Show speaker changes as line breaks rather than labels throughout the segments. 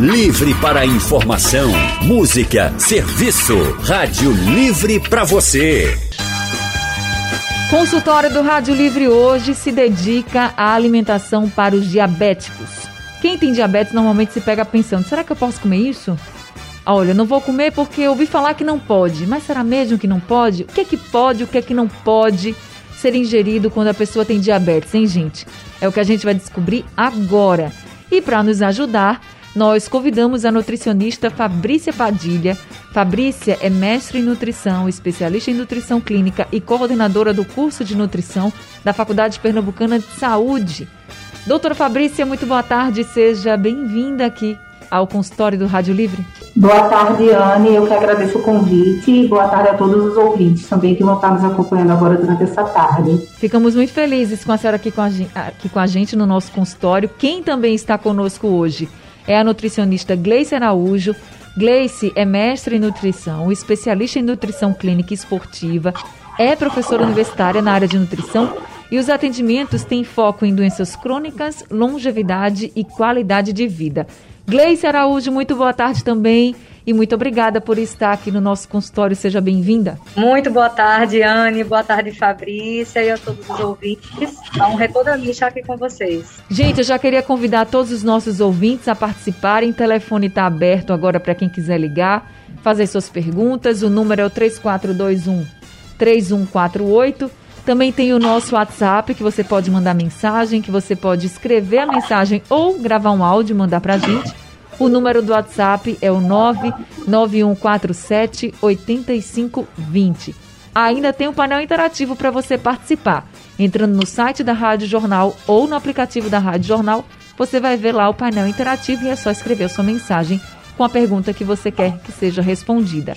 Livre para informação, música, serviço. Rádio Livre para você.
Consultório do Rádio Livre hoje se dedica à alimentação para os diabéticos. Quem tem diabetes normalmente se pega pensando: será que eu posso comer isso? Olha, não vou comer porque eu ouvi falar que não pode. Mas será mesmo que não pode? O que é que pode, o que é que não pode ser ingerido quando a pessoa tem diabetes, hein, gente? É o que a gente vai descobrir agora. E para nos ajudar, nós convidamos a nutricionista Fabrícia Padilha. Fabrícia é mestre em nutrição, especialista em nutrição clínica e coordenadora do curso de nutrição da Faculdade Pernambucana de Saúde. Doutora Fabrícia, muito boa tarde, seja bem-vinda aqui ao consultório do Rádio Livre.
Boa tarde, Anne. Eu que agradeço o convite. Boa tarde a todos os ouvintes também que vão estar nos acompanhando agora durante essa tarde.
Ficamos muito felizes com a senhora aqui com a, aqui com a gente no nosso consultório. Quem também está conosco hoje é a nutricionista Gleice Araújo. Gleice é mestre em nutrição, especialista em nutrição clínica e esportiva, é professora universitária na área de nutrição e os atendimentos têm foco em doenças crônicas, longevidade e qualidade de vida. Gleice Araújo, muito boa tarde também e muito obrigada por estar aqui no nosso consultório. Seja bem-vinda.
Muito boa tarde, Anne. Boa tarde, Fabrícia e a todos os ouvintes. É um toda minha estar aqui com vocês.
Gente, eu já queria convidar todos os nossos ouvintes a participarem. O telefone está aberto agora para quem quiser ligar, fazer suas perguntas. O número é o 3421 3148. Também tem o nosso WhatsApp, que você pode mandar mensagem, que você pode escrever a mensagem ou gravar um áudio e mandar para a gente. O número do WhatsApp é o 99147 8520. Ainda tem um painel interativo para você participar. Entrando no site da Rádio Jornal ou no aplicativo da Rádio Jornal, você vai ver lá o painel interativo e é só escrever sua mensagem com a pergunta que você quer que seja respondida.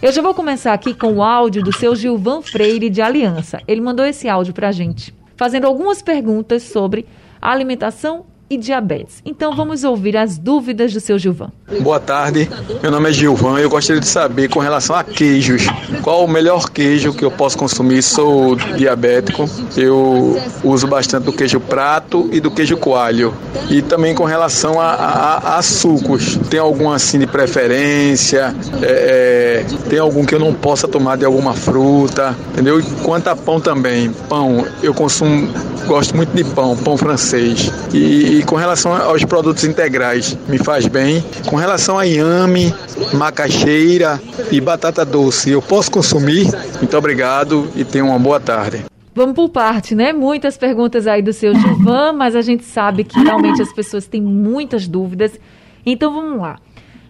Eu já vou começar aqui com o áudio do seu Gilvan Freire de Aliança. Ele mandou esse áudio para a gente, fazendo algumas perguntas sobre alimentação e diabetes. Então vamos ouvir as dúvidas do seu Gilvan.
Boa tarde, meu nome é Gilvan e eu gostaria de saber com relação a queijos, qual o melhor queijo que eu posso consumir? Sou diabético, eu uso bastante do queijo prato e do queijo coalho. E também com relação a, a, a sucos, tem algum assim de preferência? É, é, tem algum que eu não possa tomar de alguma fruta? Entendeu? E quanto a pão também, pão, eu consumo, gosto muito de pão, pão francês. E, e com relação aos produtos integrais, me faz bem. Com relação a inhame, macaxeira e batata doce, eu posso consumir? Muito obrigado e tenha uma boa tarde.
Vamos por parte, né? Muitas perguntas aí do seu Gilvan, mas a gente sabe que realmente as pessoas têm muitas dúvidas. Então vamos lá.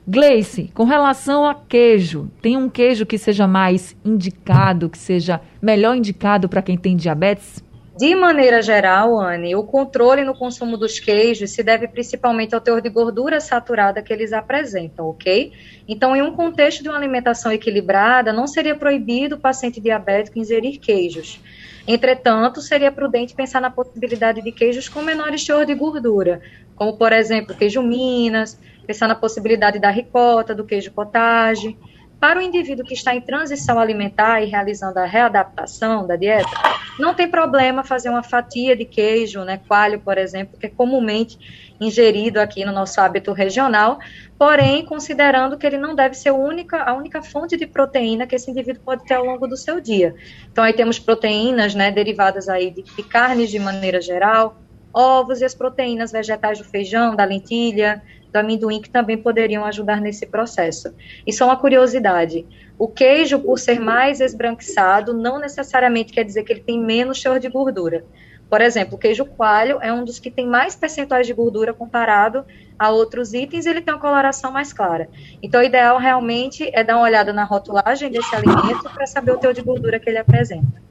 Gleice, com relação a queijo, tem um queijo que seja mais indicado, que seja melhor indicado para quem tem diabetes?
De maneira geral, Anne, o controle no consumo dos queijos se deve principalmente ao teor de gordura saturada que eles apresentam, ok? Então, em um contexto de uma alimentação equilibrada, não seria proibido o paciente diabético ingerir queijos. Entretanto, seria prudente pensar na possibilidade de queijos com menores teor de gordura, como, por exemplo, queijo Minas, pensar na possibilidade da ricota, do queijo cottage. Para o indivíduo que está em transição alimentar e realizando a readaptação da dieta, não tem problema fazer uma fatia de queijo, né, coalho, por exemplo, que é comumente ingerido aqui no nosso hábito regional, porém, considerando que ele não deve ser a única, a única fonte de proteína que esse indivíduo pode ter ao longo do seu dia. Então, aí temos proteínas, né, derivadas aí de, de carnes de maneira geral, ovos e as proteínas vegetais do feijão, da lentilha, do amendoim que também poderiam ajudar nesse processo. E só uma curiosidade: o queijo, por ser mais esbranquiçado, não necessariamente quer dizer que ele tem menos teor de gordura. Por exemplo, o queijo coalho é um dos que tem mais percentuais de gordura comparado a outros itens, ele tem uma coloração mais clara. Então, o ideal realmente é dar uma olhada na rotulagem desse alimento para saber o teor de gordura que ele apresenta.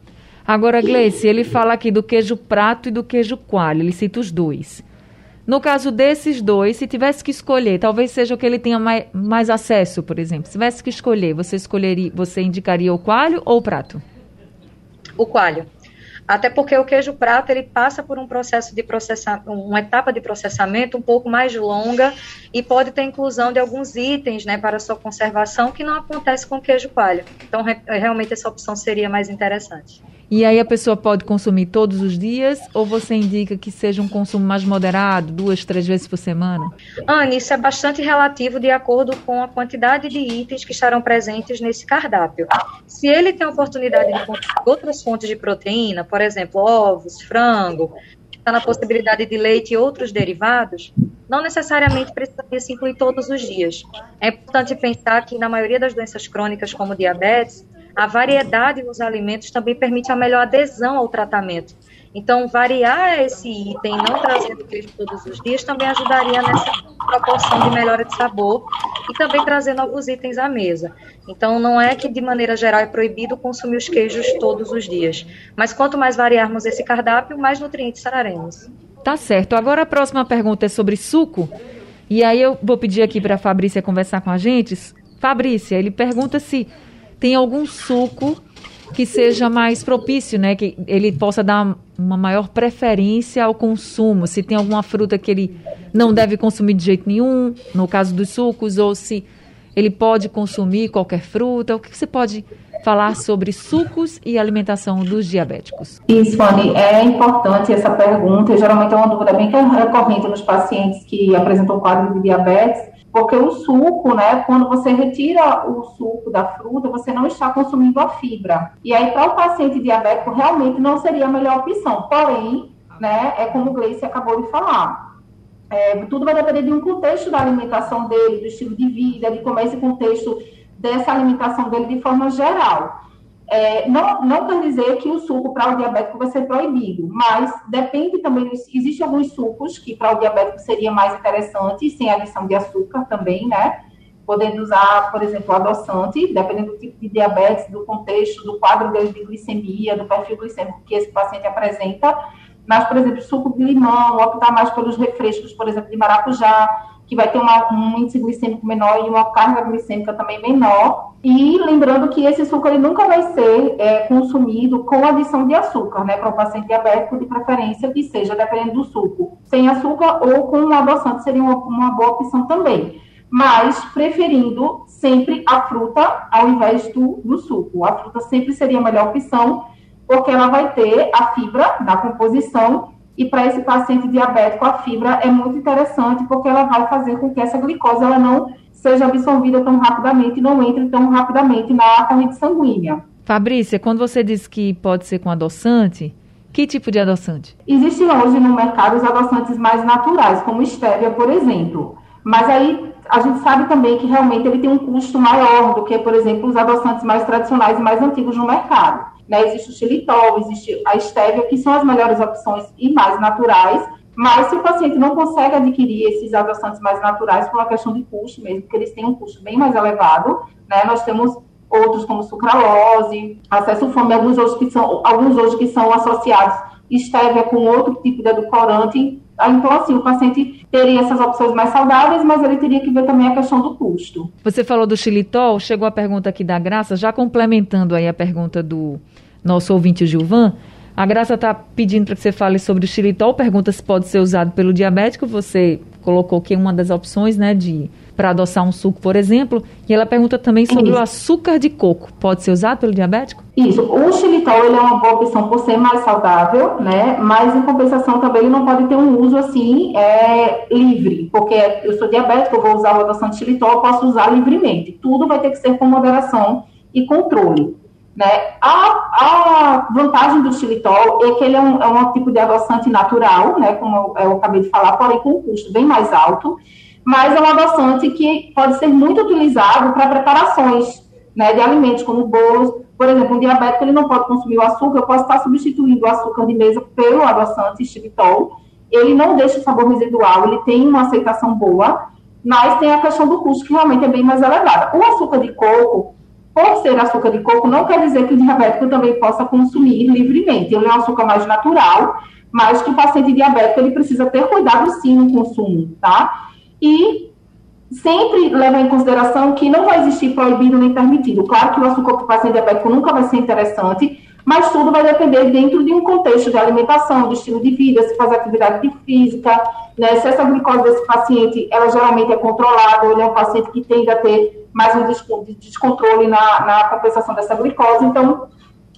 Agora, Gleice, ele fala aqui do queijo prato e do queijo coalho, ele cita os dois. No caso desses dois, se tivesse que escolher, talvez seja o que ele tenha mais, mais acesso, por exemplo. Se tivesse que escolher, você escolheria, você indicaria o coalho ou o prato?
O coalho. Até porque o queijo prato ele passa por um processo de processamento, uma etapa de processamento um pouco mais longa e pode ter inclusão de alguns itens, né, para sua conservação que não acontece com o queijo coalho. Então, re realmente essa opção seria mais interessante.
E aí a pessoa pode consumir todos os dias ou você indica que seja um consumo mais moderado, duas, três vezes por semana?
Anne, isso é bastante relativo de acordo com a quantidade de itens que estarão presentes nesse cardápio. Se ele tem a oportunidade de consumir outras fontes de proteína, por exemplo, ovos, frango, está na possibilidade de leite e outros derivados, não necessariamente precisaria se incluir todos os dias. É importante pensar que na maioria das doenças crônicas, como diabetes, a variedade nos alimentos também permite a melhor adesão ao tratamento. Então, variar esse item, não trazendo queijo todos os dias, também ajudaria nessa proporção de melhora de sabor e também trazer novos itens à mesa. Então, não é que de maneira geral é proibido consumir os queijos todos os dias, mas quanto mais variarmos esse cardápio, mais nutrientes traremos.
Tá certo. Agora a próxima pergunta é sobre suco. E aí eu vou pedir aqui para a Fabrícia conversar com a gente. Fabrícia, ele pergunta se tem algum suco que seja mais propício, né? Que ele possa dar uma maior preferência ao consumo. Se tem alguma fruta que ele não deve consumir de jeito nenhum, no caso dos sucos, ou se ele pode consumir qualquer fruta. O que você pode falar sobre sucos e alimentação dos diabéticos?
Isso, Fanny, é importante essa pergunta. Geralmente é uma dúvida bem recorrente nos pacientes que apresentam quadro de diabetes porque o suco, né, quando você retira o suco da fruta, você não está consumindo a fibra. E aí, para o paciente diabético, realmente não seria a melhor opção. Porém, né, é como o Gleice acabou de falar. É, tudo vai depender de um contexto da alimentação dele, do estilo de vida, de como é esse contexto dessa alimentação dele de forma geral. É, não, não quer dizer que o suco para o diabético vai ser proibido, mas depende também, existem alguns sucos que para o diabético seria mais interessante, sem adição de açúcar também, né? Podendo usar, por exemplo, adoçante, dependendo do tipo de diabetes, do contexto, do quadro de glicemia, do perfil glicêmico que esse paciente apresenta. Mas, por exemplo, suco de limão, optar mais pelos refrescos, por exemplo, de maracujá, que vai ter uma, um índice glicêmico menor e uma carga glicêmica também menor. E lembrando que esse suco ele nunca vai ser é, consumido com adição de açúcar, né, para o paciente diabético, de preferência que seja, dependendo do suco, sem açúcar ou com um adoçante seria uma, uma boa opção também. Mas preferindo sempre a fruta ao invés do, do suco. A fruta sempre seria a melhor opção, porque ela vai ter a fibra da composição e para esse paciente diabético, a fibra é muito interessante porque ela vai fazer com que essa glicose ela não seja absorvida tão rapidamente e não entre tão rapidamente na corrente sanguínea.
Fabrícia, quando você diz que pode ser com adoçante, que tipo de adoçante?
Existem hoje no mercado os adoçantes mais naturais, como estévia, por exemplo. Mas aí a gente sabe também que realmente ele tem um custo maior do que, por exemplo, os adoçantes mais tradicionais e mais antigos no mercado. Né? Existe o xilitol, existe a estévia, que são as melhores opções e mais naturais, mas se o paciente não consegue adquirir esses adoçantes mais naturais por uma questão de custo mesmo, porque eles têm um custo bem mais elevado, né? Nós temos outros como sucralose, acesso fome, alguns hoje que são alguns hoje que são associados estévia com outro tipo de edulcorante. Então, assim, o paciente teria essas opções mais saudáveis, mas ele teria que ver também a questão do custo.
Você falou do xilitol, chegou a pergunta aqui da Graça, já complementando aí a pergunta do nosso ouvinte Gilvan, a Graça está pedindo para que você fale sobre o xilitol, pergunta se pode ser usado pelo diabético. Você colocou que uma das opções, né, de para adoçar um suco, por exemplo. E ela pergunta também sobre Isso. o açúcar de coco. Pode ser usado pelo diabético?
Isso. O xilitol ele é uma boa opção por ser mais saudável, né? Mas em compensação também ele não pode ter um uso assim é, livre, porque eu sou diabético, eu vou usar o adoçante xilitol, eu posso usar livremente. Tudo vai ter que ser com moderação e controle. Né? A, a vantagem do xilitol é que ele é um, é um tipo de adoçante natural, né, como eu, eu acabei de falar, porém com um custo bem mais alto, mas é um adoçante que pode ser muito utilizado para preparações né, de alimentos, como bolos. Por exemplo, um diabético ele não pode consumir o açúcar, eu posso estar substituindo o açúcar de mesa pelo adoçante xilitol. Ele não deixa sabor residual, ele tem uma aceitação boa, mas tem a questão do custo que realmente é bem mais elevada. O açúcar de coco, por ser açúcar de coco, não quer dizer que o diabético também possa consumir livremente. Ele é um açúcar mais natural, mas que o paciente diabético ele precisa ter cuidado sim no consumo, tá? E sempre levar em consideração que não vai existir proibido nem permitido. Claro que o açúcar para o paciente diabético nunca vai ser interessante, mas tudo vai depender dentro de um contexto de alimentação, do estilo de vida, se faz atividade física, né? Se essa glicose desse paciente, ela geralmente é controlada, ou ele é um paciente que tende a ter mais um descontrole na, na compensação dessa glicose, então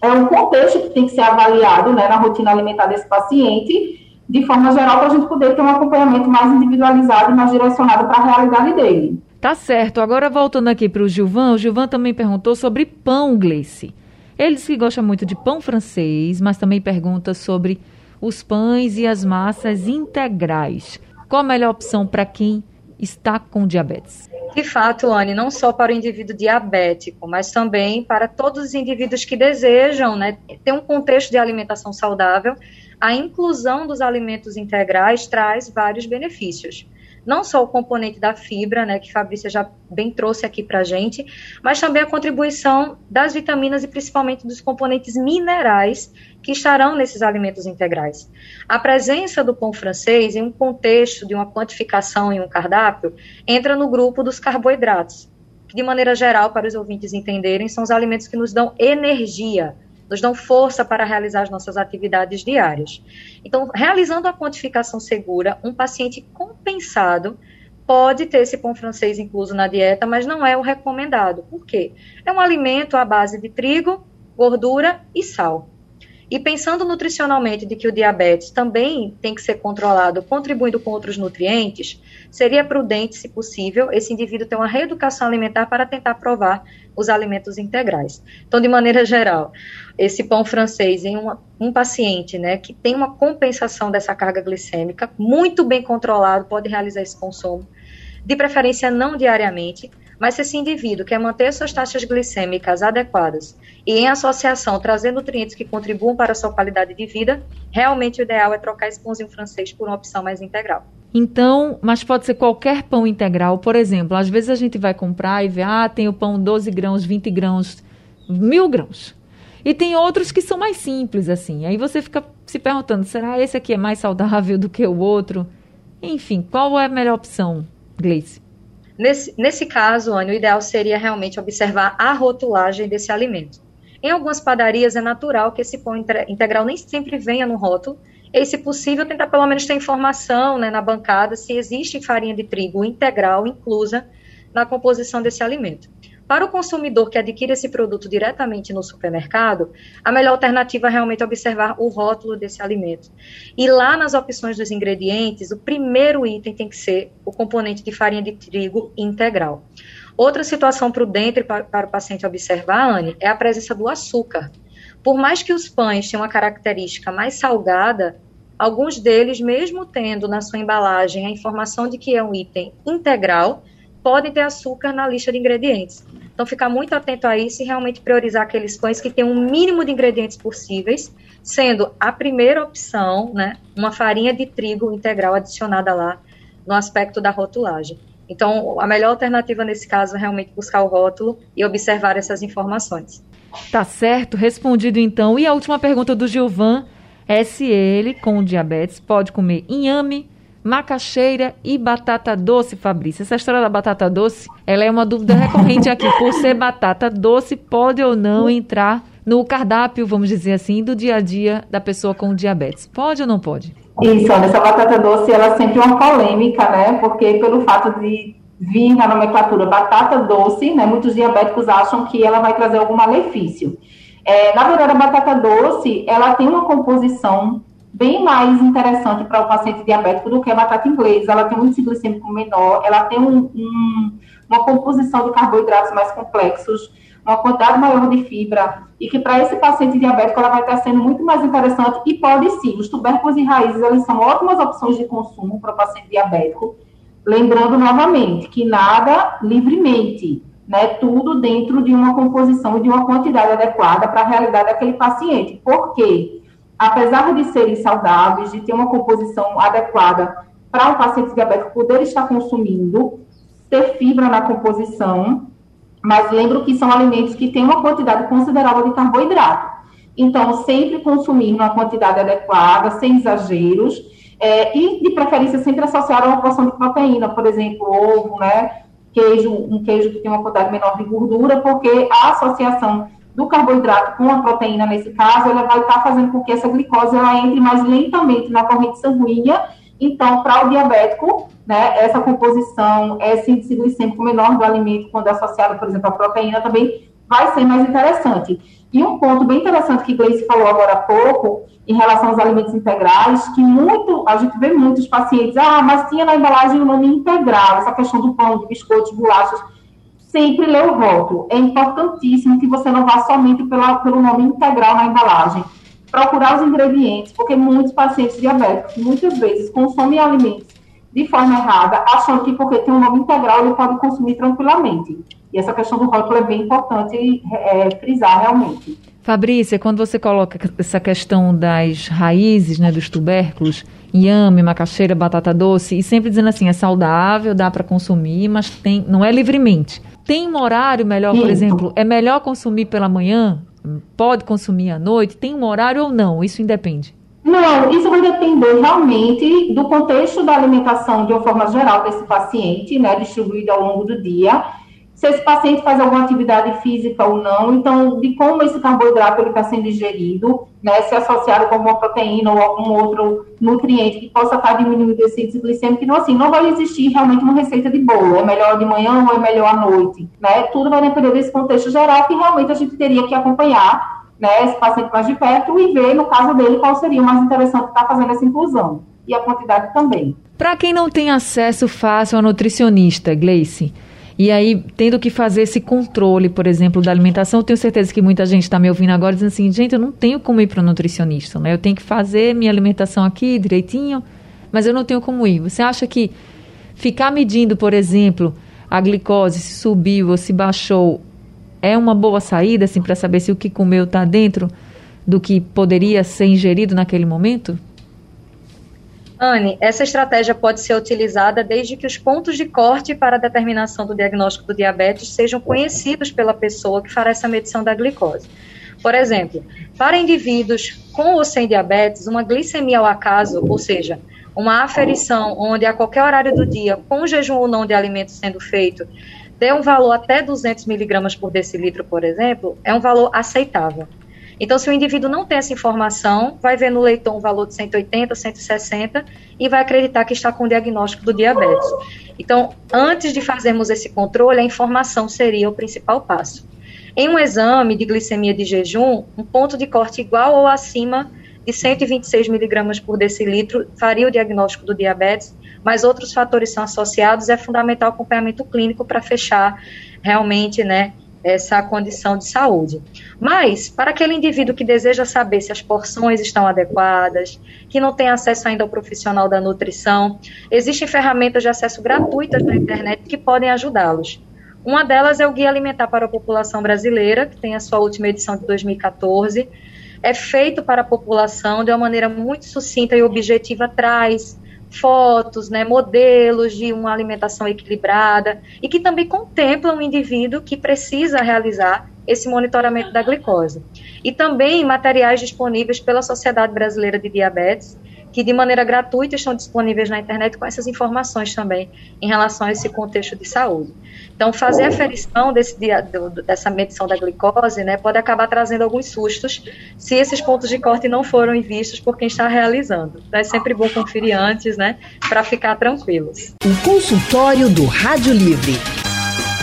é um contexto que tem que ser avaliado né, na rotina alimentar desse paciente, de forma geral, para a gente poder ter um acompanhamento mais individualizado e mais direcionado para a realidade dele.
Tá certo. Agora voltando aqui para o Gilvan, o Gilvan também perguntou sobre pão, Gleice. Ele diz que gosta muito de pão francês, mas também pergunta sobre os pães e as massas integrais. Qual a melhor opção para quem está com diabetes?
De fato, Anne, não só para o indivíduo diabético, mas também para todos os indivíduos que desejam né, ter um contexto de alimentação saudável, a inclusão dos alimentos integrais traz vários benefícios não só o componente da fibra, né, que Fabrícia já bem trouxe aqui para a gente, mas também a contribuição das vitaminas e principalmente dos componentes minerais que estarão nesses alimentos integrais. A presença do pão francês em um contexto de uma quantificação em um cardápio entra no grupo dos carboidratos, que de maneira geral, para os ouvintes entenderem, são os alimentos que nos dão energia, nos dão força para realizar as nossas atividades diárias. Então, realizando a quantificação segura, um paciente compensado pode ter esse pão francês incluso na dieta, mas não é o recomendado. Por quê? É um alimento à base de trigo, gordura e sal. E pensando nutricionalmente de que o diabetes também tem que ser controlado, contribuindo com outros nutrientes, seria prudente, se possível, esse indivíduo ter uma reeducação alimentar para tentar provar os alimentos integrais. Então, de maneira geral, esse pão francês em uma, um paciente né, que tem uma compensação dessa carga glicêmica, muito bem controlado, pode realizar esse consumo, de preferência não diariamente, mas se esse indivíduo quer manter suas taxas glicêmicas adequadas e em associação trazer nutrientes que contribuam para a sua qualidade de vida, realmente o ideal é trocar esse pãozinho francês por uma opção mais integral.
Então, mas pode ser qualquer pão integral. Por exemplo, às vezes a gente vai comprar e vê, ah, tem o pão 12 grãos, 20 grãos, mil grãos. E tem outros que são mais simples, assim. Aí você fica se perguntando, será esse aqui é mais saudável do que o outro? Enfim, qual é a melhor opção, Gleice?
Nesse, nesse caso, Anne, o ideal seria realmente observar a rotulagem desse alimento. Em algumas padarias é natural que esse pão integral nem sempre venha no rótulo, e, se possível, tentar pelo menos ter informação né, na bancada se existe farinha de trigo integral inclusa na composição desse alimento. Para o consumidor que adquire esse produto diretamente no supermercado, a melhor alternativa é realmente observar o rótulo desse alimento. E lá nas opções dos ingredientes, o primeiro item tem que ser o componente de farinha de trigo integral. Outra situação prudente para, para o paciente observar, Anne, é a presença do açúcar. Por mais que os pães tenham uma característica mais salgada, alguns deles, mesmo tendo na sua embalagem a informação de que é um item integral, podem ter açúcar na lista de ingredientes. Então, ficar muito atento a isso e realmente priorizar aqueles pães que têm um mínimo de ingredientes possíveis, sendo a primeira opção, né, uma farinha de trigo integral adicionada lá no aspecto da rotulagem. Então, a melhor alternativa nesse caso é realmente buscar o rótulo e observar essas informações.
Tá certo, respondido então. E a última pergunta do Gilvan é se ele, com diabetes, pode comer inhame, macaxeira e batata doce, Fabrício. Essa história da batata doce, ela é uma dúvida recorrente aqui. Por ser batata doce, pode ou não entrar no cardápio, vamos dizer assim, do dia a dia da pessoa com diabetes? Pode ou não pode?
Isso, essa batata doce, ela é sempre uma polêmica, né? Porque pelo fato de vir na nomenclatura batata doce, né? Muitos diabéticos acham que ela vai trazer algum malefício. É, na verdade, a batata doce, ela tem uma composição bem mais interessante para o paciente diabético do que a batata inglesa. Ela tem um índice glicêmico menor, ela tem um, um, uma composição de carboidratos mais complexos, uma quantidade maior de fibra, e que para esse paciente diabético ela vai estar sendo muito mais interessante e pode sim. Os tubérculos e raízes, eles são ótimas opções de consumo para o paciente diabético. Lembrando novamente que nada livremente, né? Tudo dentro de uma composição e de uma quantidade adequada para a realidade daquele paciente. Por quê? apesar de serem saudáveis, de ter uma composição adequada para um paciente diabético poder estar consumindo, ter fibra na composição, mas lembro que são alimentos que têm uma quantidade considerável de carboidrato. Então, sempre consumir uma quantidade adequada, sem exageros, é, e de preferência sempre associar a uma porção de proteína, por exemplo, ovo, né, queijo, um queijo que tem uma quantidade menor de gordura, porque a associação do carboidrato com a proteína, nesse caso, ela vai estar fazendo com que essa glicose ela entre mais lentamente na corrente sanguínea. Então, para o diabético, né, essa composição, esse índice glicêmico menor do alimento, quando é associado, por exemplo, à proteína, também vai ser mais interessante. E um ponto bem interessante que Gleice falou agora há pouco, em relação aos alimentos integrais, que muito, a gente vê muitos pacientes, ah, mas tinha na embalagem o nome integral, essa questão do pão, de biscoitos, bolachas, sempre lê o rótulo. É importantíssimo que você não vá somente pela, pelo nome integral na embalagem. Procurar os ingredientes, porque muitos pacientes diabéticos, muitas vezes, consomem alimentos de forma errada, achando que porque tem um nome integral ele pode consumir tranquilamente. E essa questão do rótulo é bem importante é, frisar realmente.
Fabrícia, quando você coloca essa questão das raízes, né, dos tubérculos, inhame, macaxeira, batata doce, e sempre dizendo assim, é saudável, dá para consumir, mas tem, não é livremente. Tem um horário melhor, por exemplo, é melhor consumir pela manhã? Pode consumir à noite? Tem um horário ou não? Isso independe.
Não, isso vai depender realmente do contexto da alimentação de uma forma geral desse paciente, né, distribuído ao longo do dia se esse paciente faz alguma atividade física ou não, então, de como esse carboidrato está sendo ingerido, né, se associado com alguma proteína ou algum outro nutriente que possa estar diminuindo esse índice glicêmico, então, assim, não vai existir realmente uma receita de bolo, é melhor de manhã ou é melhor à noite, né, tudo vai depender desse contexto geral que realmente a gente teria que acompanhar, né, esse paciente mais de perto e ver, no caso dele, qual seria o mais interessante estar fazendo essa inclusão, e a quantidade também.
Para quem não tem acesso fácil a nutricionista, Gleice, e aí, tendo que fazer esse controle, por exemplo, da alimentação, eu tenho certeza que muita gente está me ouvindo agora dizendo assim, gente, eu não tenho como ir para o nutricionista, né? Eu tenho que fazer minha alimentação aqui direitinho, mas eu não tenho como ir. Você acha que ficar medindo, por exemplo, a glicose, se subiu ou se baixou, é uma boa saída, assim, para saber se o que comeu está dentro do que poderia ser ingerido naquele momento?
Anne, essa estratégia pode ser utilizada desde que os pontos de corte para a determinação do diagnóstico do diabetes sejam conhecidos pela pessoa que fará essa medição da glicose. Por exemplo, para indivíduos com ou sem diabetes, uma glicemia ao acaso, ou seja, uma aferição onde a qualquer horário do dia, com jejum ou não de alimentos sendo feito, dê um valor até 200 miligramas por decilitro, por exemplo, é um valor aceitável. Então, se o indivíduo não tem essa informação, vai ver no leitão um valor de 180, 160 e vai acreditar que está com o diagnóstico do diabetes. Então, antes de fazermos esse controle, a informação seria o principal passo. Em um exame de glicemia de jejum, um ponto de corte igual ou acima de 126 miligramas por decilitro faria o diagnóstico do diabetes, mas outros fatores são associados, é fundamental o acompanhamento clínico para fechar realmente, né, essa condição de saúde. Mas, para aquele indivíduo que deseja saber se as porções estão adequadas, que não tem acesso ainda ao profissional da nutrição, existem ferramentas de acesso gratuitas na internet que podem ajudá-los. Uma delas é o Guia Alimentar para a População Brasileira, que tem a sua última edição de 2014. É feito para a população de uma maneira muito sucinta e objetiva, traz fotos, né, modelos de uma alimentação equilibrada e que também contemplam o indivíduo que precisa realizar esse monitoramento da glicose. E também materiais disponíveis pela Sociedade Brasileira de Diabetes, que de maneira gratuita estão disponíveis na internet com essas informações também em relação a esse contexto de saúde. Então, fazer a ferição desse dia, dessa medição da glicose né, pode acabar trazendo alguns sustos se esses pontos de corte não foram vistos por quem está realizando. Então, é sempre bom conferir antes, né, para ficar tranquilos.
O consultório do Rádio Livre.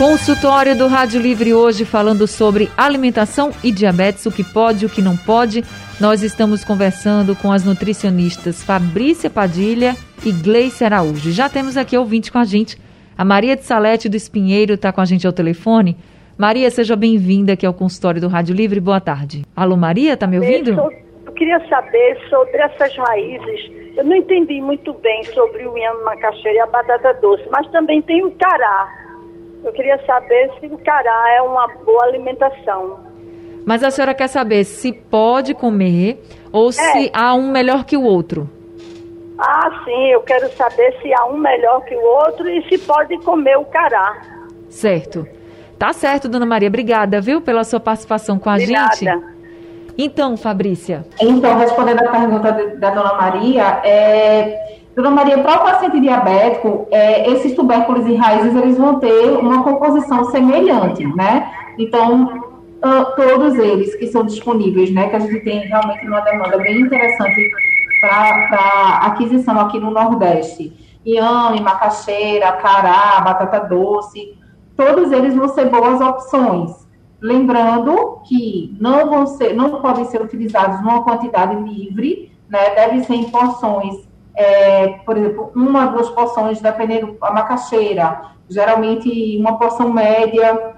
Consultório do Rádio Livre hoje falando sobre alimentação e diabetes, o que pode, o que não pode. Nós estamos conversando com as nutricionistas Fabrícia Padilha e Gleice Araújo. Já temos aqui ouvinte com a gente. A Maria de Salete do Espinheiro está com a gente ao telefone. Maria, seja bem-vinda aqui ao consultório do Rádio Livre. Boa tarde. Alô, Maria, tá me ouvindo?
Eu queria saber sobre essas raízes. Eu não entendi muito bem sobre o inhame macaxeira e a batata doce, mas também tem o cará. Eu queria saber se o cará é uma boa alimentação.
Mas a senhora quer saber se pode comer ou é. se há um melhor que o outro?
Ah, sim, eu quero saber se há um melhor que o outro e se pode comer o cará.
Certo. Tá certo, dona Maria. Obrigada, viu, pela sua participação com a Obrigada. gente. Então, Fabrícia.
Então, respondendo a pergunta da dona Maria, é, Dona Maria, para o paciente diabético, é, esses tubérculos e raízes eles vão ter uma composição semelhante, né? Então, uh, todos eles que são disponíveis, né? Que a gente tem realmente uma demanda bem interessante para aquisição aqui no Nordeste. Iame, macaxeira, cará, batata doce, todos eles vão ser boas opções. Lembrando que não vão ser, não podem ser utilizados numa quantidade livre, né? Deve ser em porções, é, por exemplo, uma, duas porções, dependendo a macaxeira, geralmente uma porção média,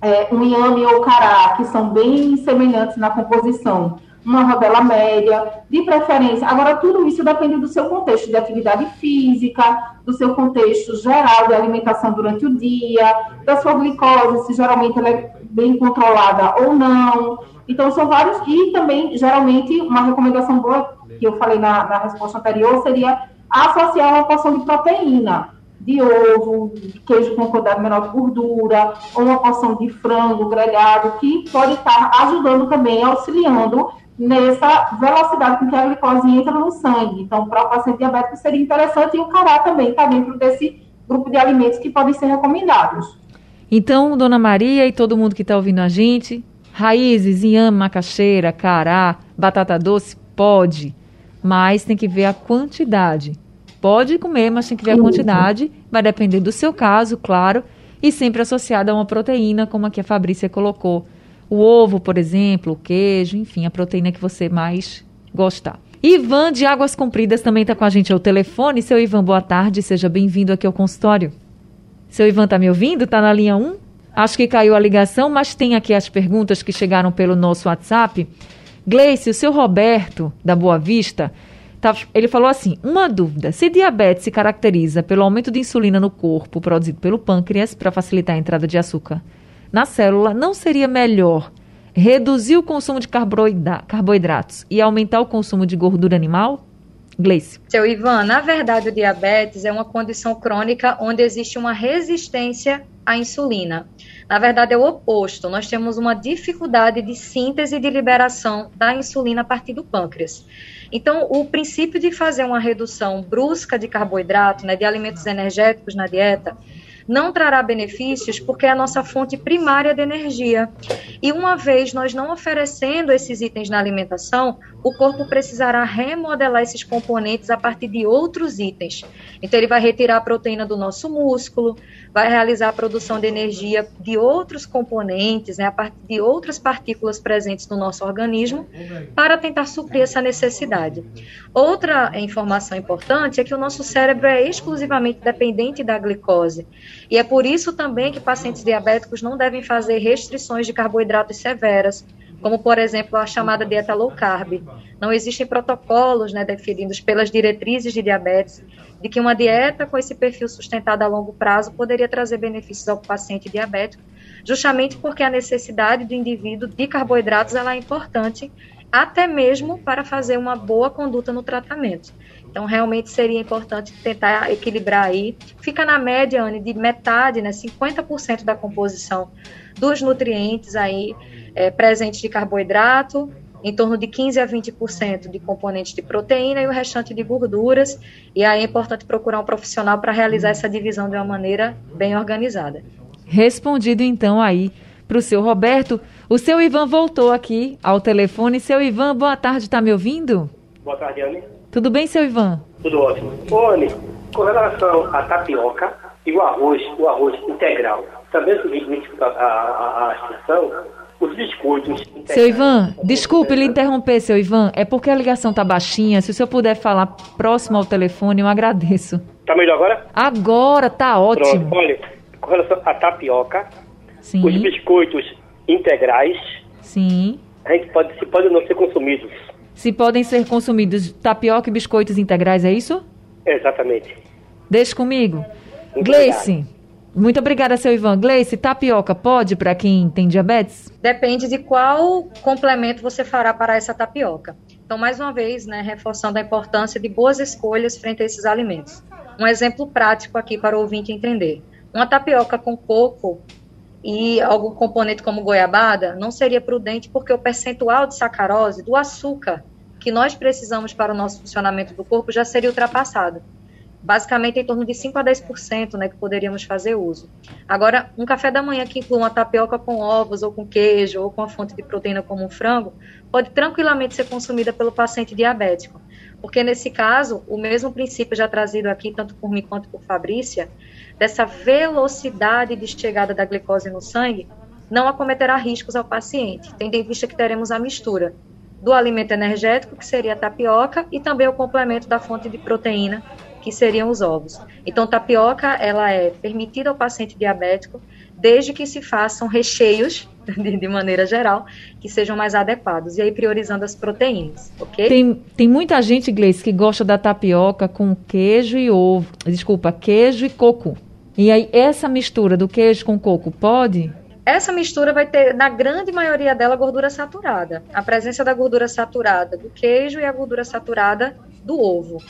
é, um inhame ou cará, que são bem semelhantes na composição, uma rodela média, de preferência. Agora, tudo isso depende do seu contexto de atividade física, do seu contexto geral de alimentação durante o dia, da sua glicose, se geralmente ela é bem controlada ou não. Então, são vários. E também, geralmente, uma recomendação boa, que eu falei na, na resposta anterior, seria associar uma porção de proteína de ovo, de queijo com quantidade menor de gordura, ou uma porção de frango grelhado, que pode estar ajudando também, auxiliando nessa velocidade com que a glicose entra no sangue. Então, para o paciente diabético seria interessante e o cará também está dentro desse grupo de alimentos que podem ser recomendados.
Então, Dona Maria e todo mundo que está ouvindo a gente, raízes, inhame, macaxeira, cará, batata doce, pode, mas tem que ver a quantidade. Pode comer, mas tem que ver a quantidade, vai depender do seu caso, claro, e sempre associada a uma proteína, como aqui a Fabrícia colocou o ovo, por exemplo, o queijo, enfim, a proteína que você mais gostar. Ivan de Águas Compridas também está com a gente ao telefone. Seu Ivan, boa tarde, seja bem-vindo aqui ao consultório. Seu Ivan está me ouvindo? Está na linha 1? Acho que caiu a ligação, mas tem aqui as perguntas que chegaram pelo nosso WhatsApp. Gleice, o seu Roberto, da Boa Vista, tá, ele falou assim: uma dúvida. Se diabetes se caracteriza pelo aumento de insulina no corpo produzido pelo pâncreas para facilitar a entrada de açúcar na célula, não seria melhor reduzir o consumo de carboidratos e aumentar o consumo de gordura animal? Gleice.
Seu Ivan, na verdade o diabetes é uma condição crônica onde existe uma resistência à insulina. Na verdade é o oposto, nós temos uma dificuldade de síntese e de liberação da insulina a partir do pâncreas. Então, o princípio de fazer uma redução brusca de carboidrato, né, de alimentos energéticos na dieta, não trará benefícios porque é a nossa fonte primária de energia. E uma vez nós não oferecendo esses itens na alimentação, o corpo precisará remodelar esses componentes a partir de outros itens. Então, ele vai retirar a proteína do nosso músculo, vai realizar a produção de energia de outros componentes, né, a partir de outras partículas presentes no nosso organismo, para tentar suprir essa necessidade. Outra informação importante é que o nosso cérebro é exclusivamente dependente da glicose. E é por isso também que pacientes diabéticos não devem fazer restrições de carboidratos severas, como por exemplo a chamada dieta low carb. Não existem protocolos né, definidos pelas diretrizes de diabetes de que uma dieta com esse perfil sustentado a longo prazo poderia trazer benefícios ao paciente diabético, justamente porque a necessidade do indivíduo de carboidratos ela é importante até mesmo para fazer uma boa conduta no tratamento. Então, realmente seria importante tentar equilibrar aí. Fica na média, Anne, de metade, né, 50% da composição dos nutrientes aí é, presentes de carboidrato, em torno de 15 a 20% de componentes de proteína e o restante de gorduras. E aí é importante procurar um profissional para realizar essa divisão de uma maneira bem organizada.
Respondido então aí para o seu Roberto. O seu Ivan voltou aqui ao telefone. Seu Ivan, boa tarde, está me ouvindo?
Boa tarde, Anne.
Tudo bem, seu Ivan?
Tudo ótimo. Anne, com relação à tapioca e o arroz, o arroz integral, também submite a, extração, os biscoitos. Integrais.
Seu Ivan, desculpe lhe interromper, seu Ivan. É porque a ligação tá baixinha. Se o senhor puder falar próximo ao telefone, eu agradeço.
Tá melhor agora?
Agora, tá ótimo.
Pronto. Olha, com relação à tapioca,
Sim.
os biscoitos integrais,
Sim.
a gente pode, se pode não ser consumidos.
Se podem ser consumidos tapioca e biscoitos integrais, é isso?
Exatamente.
Deixe comigo.
Muito
Gleice, muito obrigada, seu Ivan. Gleice, tapioca pode para quem tem diabetes?
Depende de qual complemento você fará para essa tapioca. Então, mais uma vez, né, reforçando a importância de boas escolhas frente a esses alimentos. Um exemplo prático aqui para o ouvinte entender. Uma tapioca com coco e algum componente como goiabada não seria prudente porque o percentual de sacarose do açúcar que nós precisamos para o nosso funcionamento do corpo já seria ultrapassado. Basicamente em torno de 5 a 10% né, que poderíamos fazer uso. Agora, um café da manhã que inclua uma tapioca com ovos, ou com queijo, ou com a fonte de proteína como um frango, pode tranquilamente ser consumida pelo paciente diabético. Porque nesse caso, o mesmo princípio já trazido aqui, tanto por mim quanto por Fabrícia, dessa velocidade de chegada da glicose no sangue, não acometerá riscos ao paciente, tendo em vista que teremos a mistura do alimento energético, que seria a tapioca, e também o complemento da fonte de proteína, que seriam os ovos. Então, tapioca, ela é permitida ao paciente diabético, desde que se façam recheios, de, de, maneira geral, que sejam mais adequados. E aí, priorizando as proteínas, ok?
Tem, tem muita gente, Gleice, que gosta da tapioca com queijo e ovo. Desculpa, queijo e coco. E aí, essa mistura do queijo com coco pode?
Essa mistura vai ter, na grande maioria dela, gordura saturada. A presença da gordura saturada do queijo e a gordura saturada do ovo.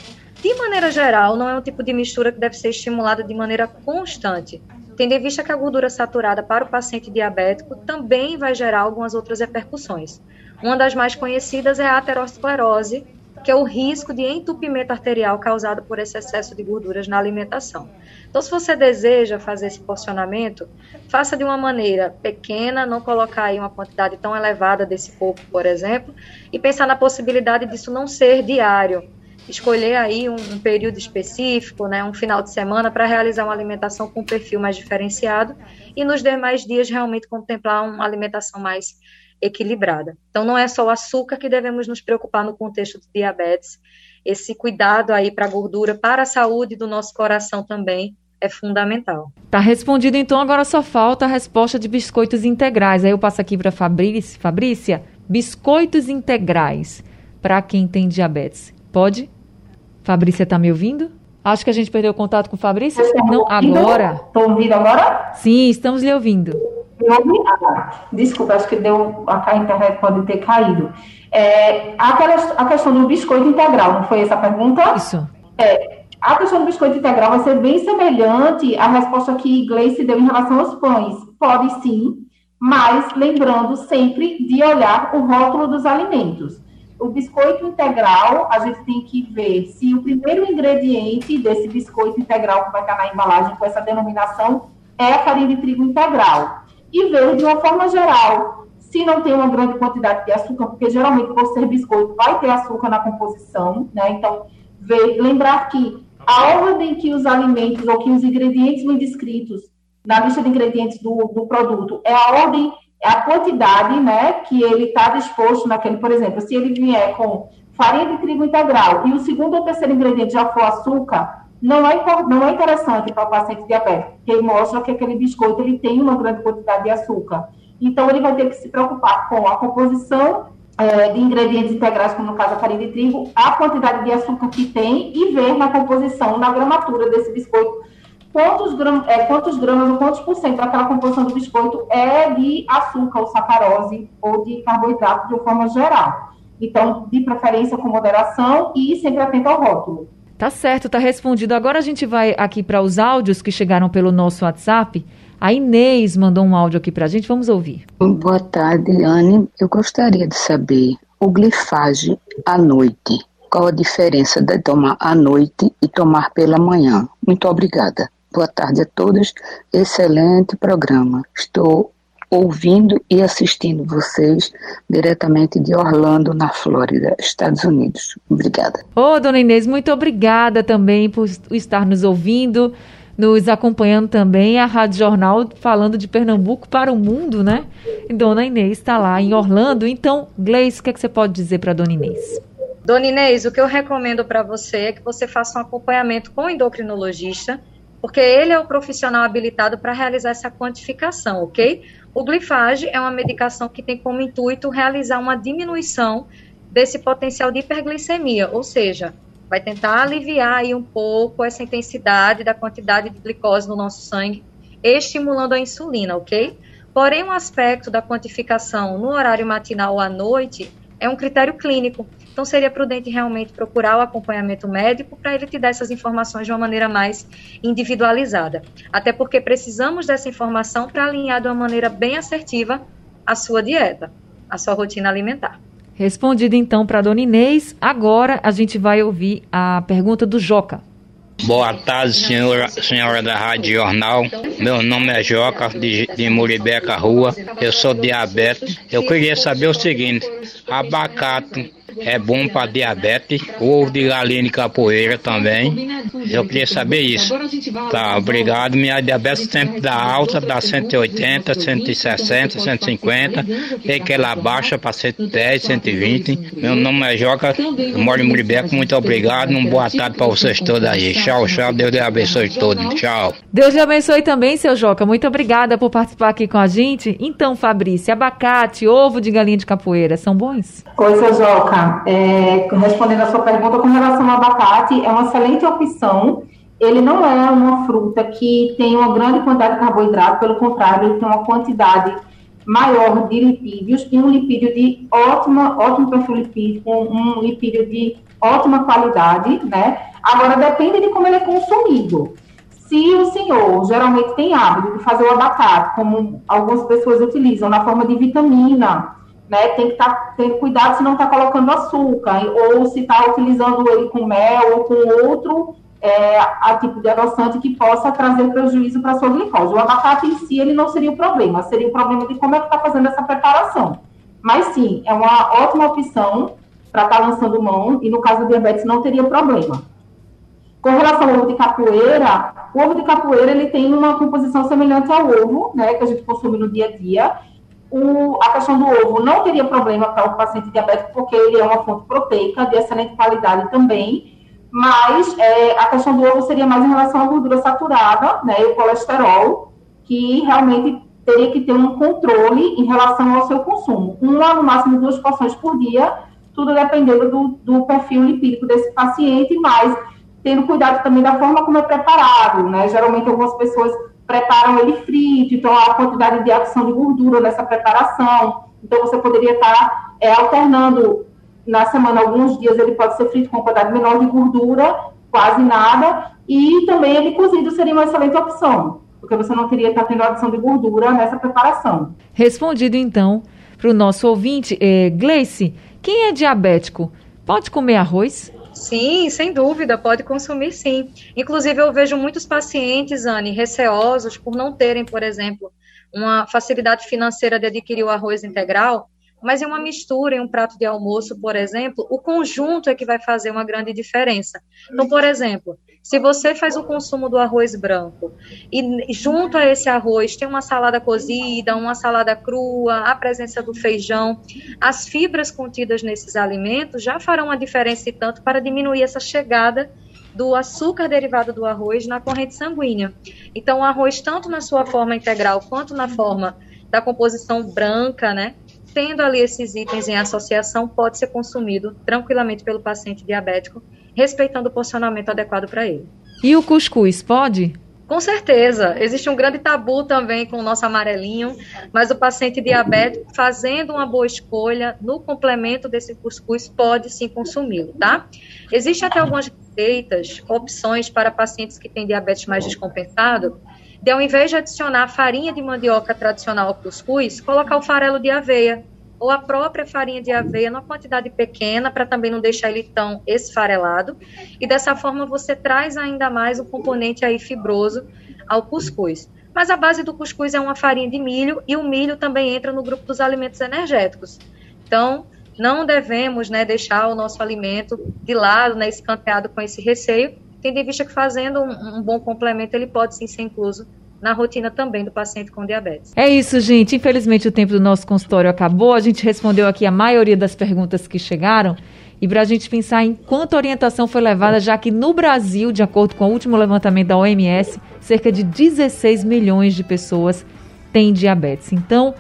De maneira geral, não é um tipo de mistura que deve ser estimulada de maneira constante, tendo em vista que a gordura saturada para o paciente diabético também vai gerar algumas outras repercussões. Uma das mais conhecidas é a aterosclerose, que é o risco de entupimento arterial causado por esse excesso de gorduras na alimentação. Então, se você deseja fazer esse porcionamento, faça de uma maneira pequena, não colocar aí uma quantidade tão elevada desse corpo, por exemplo, e pensar na possibilidade disso não ser diário. Escolher aí um, um período específico, né, um final de semana, para realizar uma alimentação com um perfil mais diferenciado e nos demais dias realmente contemplar uma alimentação mais equilibrada. Então, não é só o açúcar que devemos nos preocupar no contexto do diabetes. Esse cuidado aí para a gordura, para a saúde do nosso coração também é fundamental.
Tá respondido, então agora só falta a resposta de biscoitos integrais. Aí eu passo aqui para Fabrícia. Fabrícia, biscoitos integrais para quem tem diabetes. Pode? Fabrícia está me ouvindo? Acho que a gente perdeu o contato com Fabrícia. Não, agora.
Estou ouvindo agora?
Sim, estamos lhe ouvindo.
Desculpa, acho que deu a internet pode ter caído. É, aquela, a questão do biscoito integral, não foi essa a pergunta?
Isso.
É, a questão do biscoito integral vai ser bem semelhante à resposta que Gleice deu em relação aos pães. Pode sim, mas lembrando sempre de olhar o rótulo dos alimentos. O biscoito integral, a gente tem que ver se o primeiro ingrediente desse biscoito integral que vai estar na embalagem com essa denominação é a farinha de trigo integral e ver de uma forma geral se não tem uma grande quantidade de açúcar, porque geralmente por ser biscoito vai ter açúcar na composição, né? Então, ver, lembrar que a ordem que os alimentos ou que os ingredientes vêm descritos na lista de ingredientes do, do produto é a ordem, a quantidade, né, que ele está disposto naquele, por exemplo, se ele vier com farinha de trigo integral e o segundo ou terceiro ingrediente já for açúcar, não é, não é interessante para o paciente diabético, porque mostra que aquele biscoito ele tem uma grande quantidade de açúcar. Então, ele vai ter que se preocupar com a composição é, de ingredientes integrais, como no caso a farinha de trigo, a quantidade de açúcar que tem e ver na composição, na gramatura desse biscoito, quantos, gram, é, quantos gramas ou quantos por cento daquela composição do biscoito é de açúcar ou sacarose ou de carboidrato de forma geral. Então, de preferência com moderação e sempre atento ao rótulo.
Tá certo, tá respondido. Agora a gente vai aqui para os áudios que chegaram pelo nosso WhatsApp. A Inês mandou um áudio aqui para a gente, vamos ouvir.
Boa tarde, Anne. Eu gostaria de saber o glifage à noite. Qual a diferença de tomar à noite e tomar pela manhã? Muito obrigada. Boa tarde a todos. Excelente programa. Estou ouvindo e assistindo vocês diretamente de Orlando, na Flórida, Estados Unidos. Obrigada.
Ô, oh, dona Inês, muito obrigada também por estar nos ouvindo, nos acompanhando também. A Rádio Jornal falando de Pernambuco para o mundo, né? E dona Inês está lá em Orlando. Então, Gleice, o que, é que você pode dizer para dona Inês?
Dona Inês, o que eu recomendo para você é que você faça um acompanhamento com o endocrinologista, porque ele é o profissional habilitado para realizar essa quantificação, ok? O glifage é uma medicação que tem como intuito realizar uma diminuição desse potencial de hiperglicemia, ou seja, vai tentar aliviar aí um pouco essa intensidade da quantidade de glicose no nosso sangue, estimulando a insulina, ok? Porém, um aspecto da quantificação no horário matinal ou à noite é um critério clínico. Então, seria prudente realmente procurar o acompanhamento médico para ele te dar essas informações de uma maneira mais individualizada. Até porque precisamos dessa informação para alinhar de uma maneira bem assertiva a sua dieta, a sua rotina alimentar.
Respondido então para a dona Inês, agora a gente vai ouvir a pergunta do Joca.
Boa tarde, senhora, senhora da Rádio Jornal. Meu nome é Joca, de, de Muribeca Rua. Eu sou diabetes. Eu queria saber o seguinte: abacate é bom para diabetes. Ovo de galinha de capoeira também. Eu queria saber isso. Tá, obrigado. Minha diabetes sempre dá alta, dá 180, 160, 150. Tem que ela baixa para 110, 120. Meu nome é Joca, eu moro em Muribeco. Muito obrigado. Uma boa tarde para vocês todos aí. Tchau, tchau. Deus te abençoe todos. Tchau.
Deus te abençoe também, seu Joca. Muito obrigada por participar aqui com a gente. Então, Fabrício, abacate, ovo de galinha de capoeira, são bons?
Oi, seu Joca. É, respondendo a sua pergunta com relação ao abacate, é uma excelente opção. Ele não é uma fruta que tem uma grande quantidade de carboidrato, pelo contrário, ele tem uma quantidade maior de lipídios e um lipídio de ótima, ótimo perfil lipídico, um lipídio de ótima qualidade, né? Agora depende de como ele é consumido. Se o senhor geralmente tem hábito de fazer o abacate, como algumas pessoas utilizam, na forma de vitamina, né, tem que tá, tendo cuidado se não está colocando açúcar, ou se está utilizando ele com mel ou com outro é, a tipo de adoçante que possa trazer prejuízo para a sua glicose. O abacate em si, ele não seria o problema, seria o problema de como é que está fazendo essa preparação. Mas sim, é uma ótima opção para estar tá lançando mão, e no caso do diabetes não teria problema. Com relação ao ovo de capoeira, o ovo de capoeira ele tem uma composição semelhante ao ovo, né, que a gente consome no dia a dia. O, a questão do ovo não teria problema para o paciente diabético, porque ele é uma fonte proteica de excelente qualidade também. Mas é, a questão do ovo seria mais em relação à gordura saturada, né, e o colesterol, que realmente teria que ter um controle em relação ao seu consumo. Uma, no máximo, duas porções por dia, tudo dependendo do, do perfil lipídico desse paciente, mas tendo cuidado também da forma como é preparado, né? Geralmente algumas pessoas preparam ele frito, então há quantidade de adição de gordura nessa preparação. Então você poderia estar é, alternando na semana alguns dias ele pode ser frito com quantidade menor de gordura, quase nada, e também ele cozido seria uma excelente opção, porque você não teria estar tendo adição de gordura nessa preparação.
Respondido então para o nosso ouvinte, é, Gleice, quem é diabético pode comer arroz?
Sim, sem dúvida, pode consumir sim. Inclusive, eu vejo muitos pacientes, Anne, receosos por não terem, por exemplo, uma facilidade financeira de adquirir o arroz integral, mas em uma mistura, em um prato de almoço, por exemplo, o conjunto é que vai fazer uma grande diferença. Então, por exemplo, se você faz o consumo do arroz branco e junto a esse arroz tem uma salada cozida, uma salada crua, a presença do feijão, as fibras contidas nesses alimentos já farão a diferença e tanto para diminuir essa chegada do açúcar derivado do arroz na corrente sanguínea. Então, o arroz, tanto na sua forma integral quanto na forma da composição branca, né, tendo ali esses itens em associação, pode ser consumido tranquilamente pelo paciente diabético, respeitando o posicionamento adequado para ele.
E o cuscuz pode?
Com certeza. Existe um grande tabu também com o nosso amarelinho, mas o paciente diabético, fazendo uma boa escolha no complemento desse cuscuz, pode sim consumi-lo, tá? Existem até algumas receitas, opções para pacientes que têm diabetes mais descompensado, de ao invés de adicionar farinha de mandioca tradicional ao cuscuz, colocar o farelo de aveia ou a própria farinha de aveia numa quantidade pequena para também não deixar ele tão esfarelado e dessa forma você traz ainda mais o componente aí fibroso ao cuscuz. Mas a base do cuscuz é uma farinha de milho e o milho também entra no grupo dos alimentos energéticos. Então, não devemos né, deixar o nosso alimento de lado, né, escanteado com esse receio, tendo em vista que fazendo um, um bom complemento, ele pode sim ser incluso na rotina também do paciente com diabetes.
É isso, gente. Infelizmente o tempo do nosso consultório acabou. A gente respondeu aqui a maioria das perguntas que chegaram. E para a gente pensar em quanta orientação foi levada, já que no Brasil, de acordo com o último levantamento da OMS, cerca de 16 milhões de pessoas têm diabetes. Então,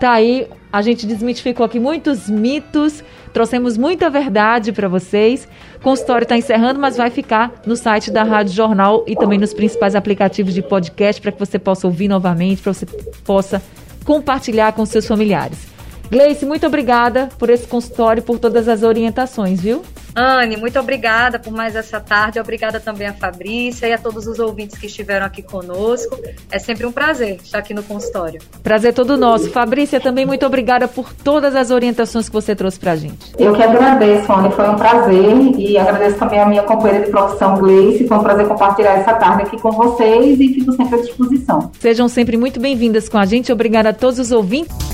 tá aí a gente desmitificou aqui muitos mitos, trouxemos muita verdade para vocês. O consultório está encerrando, mas vai ficar no site da Rádio Jornal e também nos principais aplicativos de podcast para que você possa ouvir novamente, para você possa compartilhar com seus familiares. Gleice, muito obrigada por esse consultório e por todas as orientações, viu?
Anne, muito obrigada por mais essa tarde. Obrigada também a Fabrícia e a todos os ouvintes que estiveram aqui conosco. É sempre um prazer estar aqui no consultório.
Prazer todo nosso. Fabrícia, também muito obrigada por todas as orientações que você trouxe para a gente.
Eu que agradeço, Anne. Foi um prazer e agradeço também a minha companheira de profissão, Gleice. Foi um prazer compartilhar essa tarde aqui com vocês e fico sempre à disposição.
Sejam sempre muito bem-vindas com a gente. Obrigada a todos os ouvintes.